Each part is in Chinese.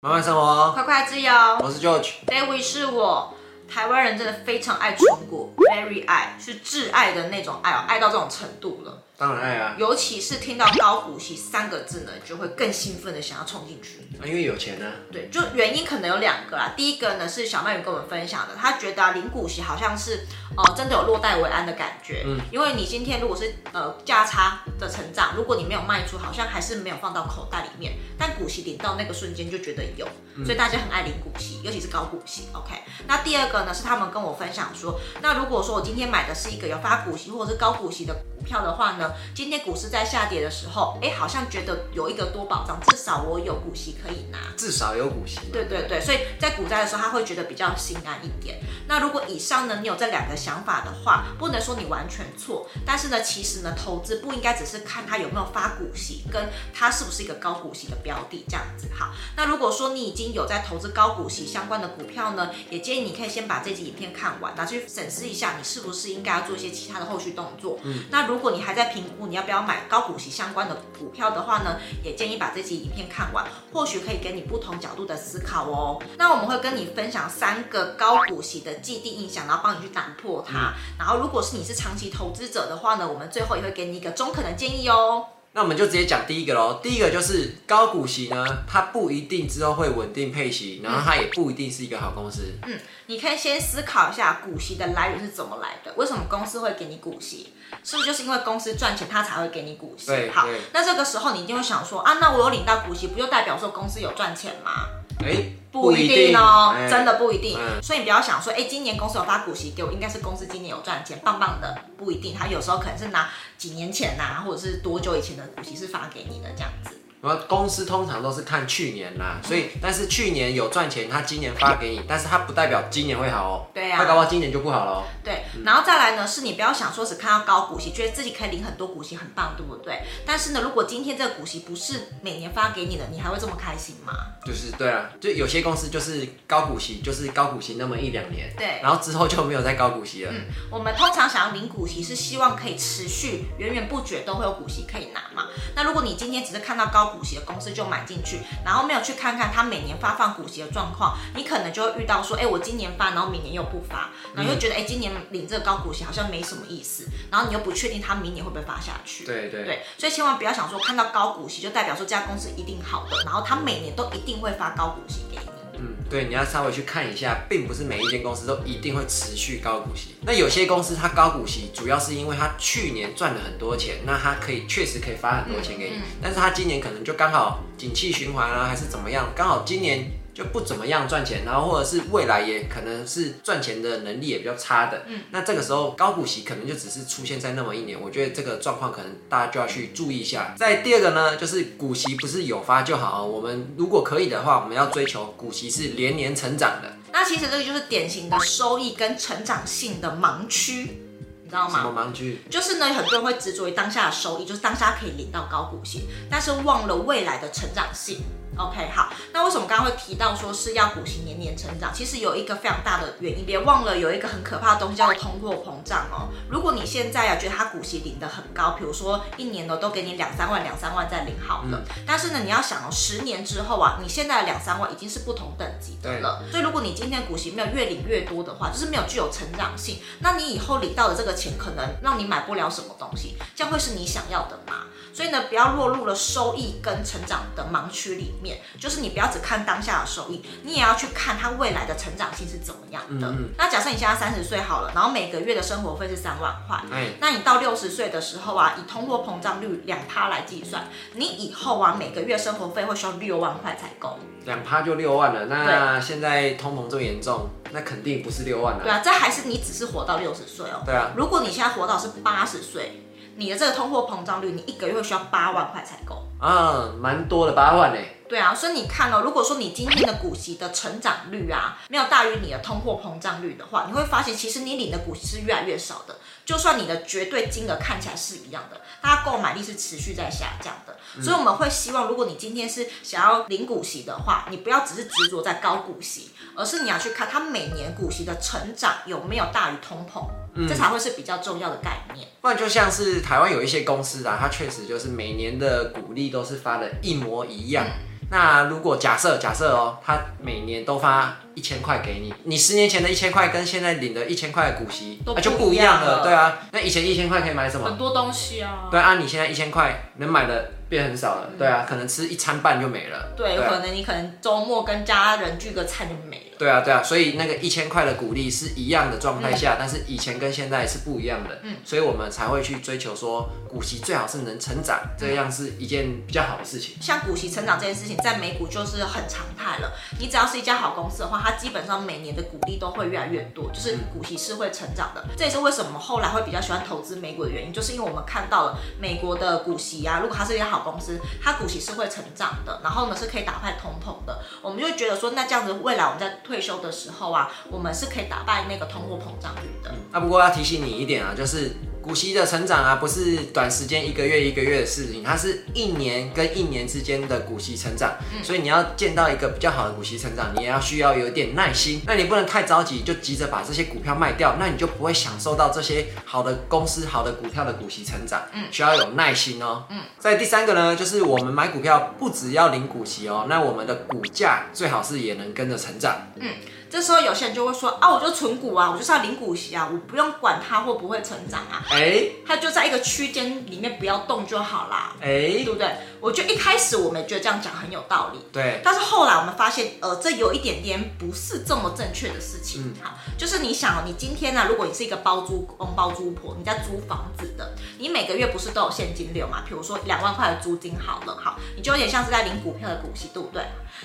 慢慢生活，快快自由。我是 George，David 是我。台湾人真的非常爱出国，very 爱，是挚爱的那种爱哦，爱到这种程度了。当然爱啊，尤其是听到高股息三个字呢，就会更兴奋的想要冲进去。啊，因为有钱呢、啊。对，就原因可能有两个啦。第一个呢是小曼与跟我们分享的，他觉得啊，领股息好像是哦、呃，真的有落袋为安的感觉。嗯，因为你今天如果是呃价差的成长，如果你没有卖出，好像还是没有放到口袋里面。但股息领到那个瞬间就觉得有，所以大家很爱领股息，尤其是高股息。OK，那第二个呢是他们跟我分享说，那如果说我今天买的是一个有发股息或者是高股息的股票的话呢，今天股市在下跌的时候，哎，好像觉得有一个多保障，至少我有股息可以拿，至少有股息。对对对，所以在股灾的时候，他会觉得比较心安一点。那如果以上呢，你有这两个想法的话，不能说你完全错，但是呢，其实呢，投资不应该只是看它有没有发股息，跟它是不是一个高股息的标的这样子。好，那如果说你已经有在投资高股息相关的股票呢，也建议你可以先把这集影片看完，拿去审视一下，你是不是应该要做一些其他的后续动作。嗯，那如如果你还在评估你要不要买高股息相关的股票的话呢，也建议把这集影片看完，或许可以给你不同角度的思考哦。那我们会跟你分享三个高股息的既定印象，然后帮你去打破它。然后如果是你是长期投资者的话呢，我们最后也会给你一个中肯的建议哦。那我们就直接讲第一个喽。第一个就是高股息呢，它不一定之后会稳定配息，然后它也不一定是一个好公司。嗯，你可以先思考一下股息的来源是怎么来的？为什么公司会给你股息？是不是就是因为公司赚钱，它才会给你股息？好，那这个时候你一定会想说啊，那我有领到股息，不就代表说公司有赚钱吗？哎，不一定哦，真的不一定。所以你不要想说，哎，今年公司有发股息给我，应该是公司今年有赚钱，棒棒的。不一定，他有时候可能是拿几年前呐，或者是多久以前的股息是发给你的这样子。公司通常都是看去年啦，所以但是去年有赚钱，他今年发给你，但是他不代表今年会好哦。对呀，他搞不好今年就不好了哦。对，然后再来呢，是你不要想说只看到高股息，觉得自己可以领很多股息很棒，对不对？但是呢，如果今天这个股息不是每年发给你的，你还会这么开心吗？就是对啊，就有些公司就是高股息，就是高股息那么一两年，对，然后之后就没有再高股息了。嗯，我们通常想要领股息，是希望可以持续源源不绝都会有股息可以拿嘛。那如果你今天只是看到高股息的公司就买进去，然后没有去看看他每年发放股息的状况，你可能就会遇到说，哎，我今年发，然后明年又不发，然后又觉得，哎，今年领这个高股息好像没什么意思，然后你又不确定他明年会不会发下去。对对对，所以千万不要想说看到高股息就代表说这家公司一定好的，然后他每年都一定会发高股息给你。嗯，对，你要稍微去看一下，并不是每一间公司都一定会持续高股息。那有些公司它高股息，主要是因为它去年赚了很多钱，那它可以确实可以发很多钱给你，嗯嗯、但是它今年可能就刚好景气循环啊，还是怎么样，刚好今年。就不怎么样赚钱，然后或者是未来也可能是赚钱的能力也比较差的，嗯，那这个时候高股息可能就只是出现在那么一年，我觉得这个状况可能大家就要去注意一下。再第二个呢，就是股息不是有发就好，我们如果可以的话，我们要追求股息是连年成长的。那其实这个就是典型的收益跟成长性的盲区，你知道吗？什么盲区？就是呢，很多人会执着于当下的收益，就是当下可以领到高股息，但是忘了未来的成长性。OK，好，那为什么刚刚会提到说是要股息年年成长？其实有一个非常大的原因，别忘了有一个很可怕的东西叫做通货膨胀哦。如果你现在啊觉得它股息领的很高，比如说一年呢都给你两三万、两三万在领好了，嗯、但是呢你要想哦，十年之后啊，你现在的两三万已经是不同等级的了。所以如果你今天股息没有越领越多的话，就是没有具有成长性，那你以后领到的这个钱可能让你买不了什么东西，这样会是你想要的吗？所以呢，不要落入了收益跟成长的盲区里面。就是你不要只看当下的收益，你也要去看它未来的成长性是怎么样的。嗯嗯，那假设你现在三十岁好了，然后每个月的生活费是三万块，嗯、那你到六十岁的时候啊，以通货膨胀率两趴来计算，你以后啊每个月生活费会需要六万块才够。两趴就六万了，那现在通膨这么严重，那肯定不是六万了。对啊，这还是你只是活到六十岁哦。对啊，如果你现在活到是八十岁。你的这个通货膨胀率，你一个月会需要八万块才够啊，蛮多的八万呢。对啊，所以你看哦，如果说你今天的股息的成长率啊，没有大于你的通货膨胀率的话，你会发现其实你领的股息是越来越少的。就算你的绝对金额看起来是一样的，它购买力是持续在下降的。所以我们会希望，如果你今天是想要领股息的话，你不要只是执着在高股息，而是你要去看它每年股息的成长有没有大于通膨。嗯，这才会是比较重要的概念。不然就像是台湾有一些公司啊，它确实就是每年的股利都是发的一模一样。嗯那如果假设假设哦，他每年都发一千块给你，你十年前的一千块跟现在领的一千块的股息都就不一样了，对啊。那以前一千块可以买什么？很多东西啊。对啊，你现在一千块能买的变很少了，对啊，可能吃一餐半就没了。对，有可能你可能周末跟家人聚个餐就没了。对啊，对啊，所以那个一千块的鼓励是一样的状态下，但是以前跟现在是不一样的，嗯，所以我们才会去追求说股息最好是能成长，这样是一件比较好的事情。像股息成长这件事情，在美股就是很常态了。你只要是一家好公司的话，它基本上每年的股利都会越来越多，就是股息是会成长的。这也是为什么后来会比较喜欢投资美股的原因，就是因为我们看到了美国的股息啊，如果它是一家好公司，它股息是会成长的，然后呢是可以打败通膨的，我们就觉得说，那这样子未来我们在退休的时候啊，我们是可以打败那个通货膨胀率的。那、啊、不过要提醒你一点啊，就是。股息的成长啊，不是短时间一个月一个月的事情，它是一年跟一年之间的股息成长。嗯，所以你要见到一个比较好的股息成长，你也要需要有点耐心。那你不能太着急，就急着把这些股票卖掉，那你就不会享受到这些好的公司、好的股票的股息成长。嗯，需要有耐心哦。嗯，在第三个呢，就是我们买股票不只要领股息哦，那我们的股价最好是也能跟着成长。嗯。这时候有些人就会说啊，我就存股啊，我就是要领股息啊，我不用管它会不会成长啊，哎，它就在一个区间里面不要动就好啦，哎，对不对？我觉得一开始我们觉得这样讲很有道理，对，但是后来我们发现，呃，这有一点点不是这么正确的事情。嗯、好，就是你想，你今天呢、啊，如果你是一个包租公包租婆，你在租房子的，你每个月不是都有现金流嘛？比如说两万块的租金好了，好，你就有点像是在领股票的股息，对不对？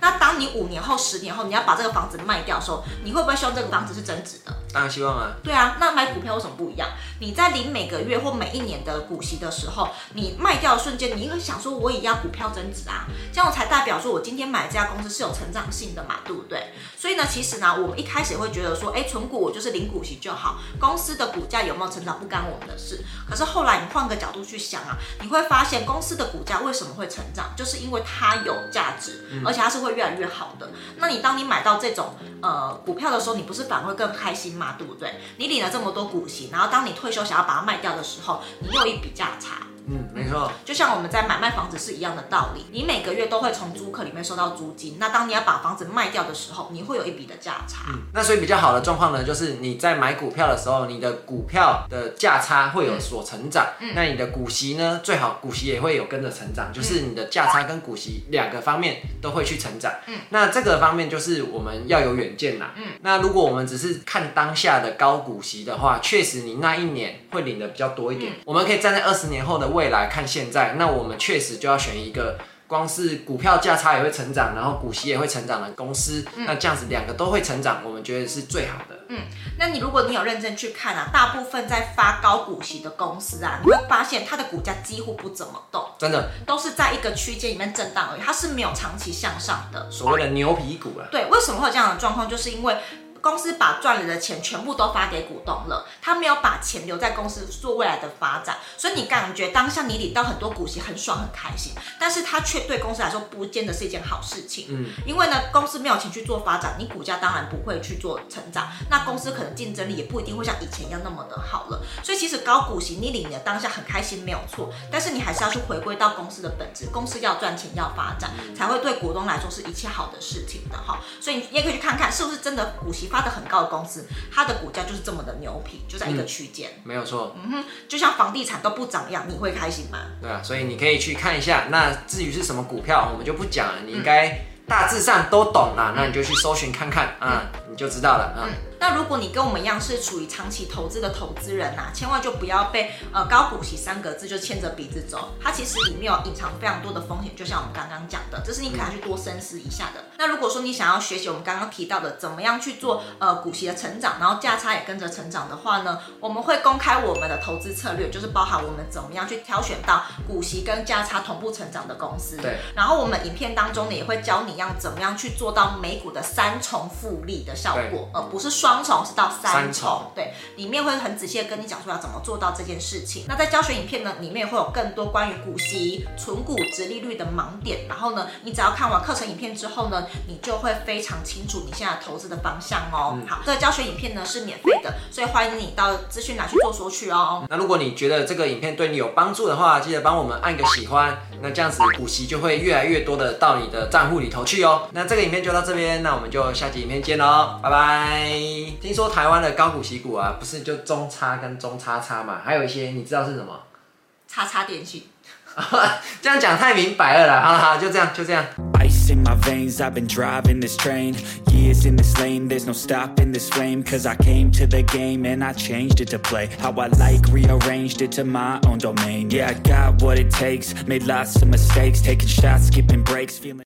那当你五年后、十年后，你要把这个房子卖掉说，你会不会希望这个房子是增值的？当然希望啊。对啊，那买股票有什么不一样？你在领每个月或每一年的股息的时候，你卖掉的瞬间，你会想说，我也要股票增值啊，这样才代表说我今天买这家公司是有成长性的嘛，对不对？所以呢，其实呢，我们一开始会觉得说，哎，存股我就是领股息就好，公司的股价有没有成长不干我们的事。可是后来你换个角度去想啊，你会发现公司的股价为什么会成长，就是因为它有价值，而且它是会越来越好的。那你当你买到这种呃股票的时候，你不是反而会更开心吗？对不对？你领了这么多股息，然后当你退休想要把它卖掉的时候，你又一笔价差。嗯，没错，就像我们在买卖房子是一样的道理。你每个月都会从租客里面收到租金，那当你要把房子卖掉的时候，你会有一笔的价差。嗯，那所以比较好的状况呢，就是你在买股票的时候，你的股票的价差会有所成长。嗯，那你的股息呢，最好股息也会有跟着成长，就是你的价差跟股息两个方面都会去成长。嗯，那这个方面就是我们要有远见啦。嗯，那如果我们只是看当下的高股息的话，确实你那一年会领的比较多一点。嗯，我们可以站在二十年后的未来看现在。那我们确实就要选一个光是股票价差也会成长，然后股息也会成长的公司。嗯、那这样子两个都会成长，我们觉得是最好的。嗯，那你如果你有认真去看啊，大部分在发高股息的公司啊，你会发现它的股价几乎不怎么动，真的都是在一个区间里面震荡而已，它是没有长期向上的。所谓的牛皮股啊。对，为什么会有这样的状况？就是因为。公司把赚了的钱全部都发给股东了，他没有把钱留在公司做未来的发展，所以你感觉当下你领到很多股息很爽很开心，但是他却对公司来说不见得是一件好事情。嗯，因为呢，公司没有钱去做发展，你股价当然不会去做成长，那公司可能竞争力也不一定会像以前一样那么的好了。所以其实高股息你领的当下很开心没有错，但是你还是要去回归到公司的本质，公司要赚钱要发展，才会对股东来说是一切好的事情的哈。所以你也可以去看看是不是真的股息发的很高。的公司，它的股价就是这么的牛皮，就在一个区间，没有错。嗯哼，就像房地产都不涨一样，你会开心吗？对啊，所以你可以去看一下。那至于是什么股票，我们就不讲了，你应该大致上都懂了。那你就去搜寻看看啊，你就知道了啊。那如果你跟我们一样是处于长期投资的投资人呐、啊，千万就不要被呃高股息三个字就牵着鼻子走，它其实里面有隐藏非常多的风险，就像我们刚刚讲的，这是你可能要去多深思一下的。嗯、那如果说你想要学习我们刚刚提到的怎么样去做呃股息的成长，然后价差也跟着成长的话呢，我们会公开我们的投资策略，就是包含我们怎么样去挑选到股息跟价差同步成长的公司。对。然后我们影片当中呢也会教你要怎么样去做到美股的三重复利的效果，而、呃、不是双。双重，是到三重。对，里面会很仔细的跟你讲说要怎么做到这件事情。那在教学影片呢，里面会有更多关于股息、存股、殖利率的盲点。然后呢，你只要看完课程影片之后呢，你就会非常清楚你现在投资的方向哦。嗯、好，这个教学影片呢是免费的，所以欢迎你到资讯栏去做索取哦。那如果你觉得这个影片对你有帮助的话，记得帮我们按个喜欢。那这样子股息就会越来越多的到你的账户里头去哦。那这个影片就到这边，那我们就下集影片见喽，拜拜。听说台湾的高股息股啊，不是就中差跟中叉叉嘛，还有一些你知道是什么？叉叉电信。这样讲太明白了啦，好了好，就这样就这样。Ice in my veins, I've been driving this train. Years in this lane, there's no stopping this flame. Cause I came to the game and I changed it to play. How I like, rearranged it to my own domain. Yeah, I got what it takes, made lots of mistakes, taking shots, skipping breaks, feeling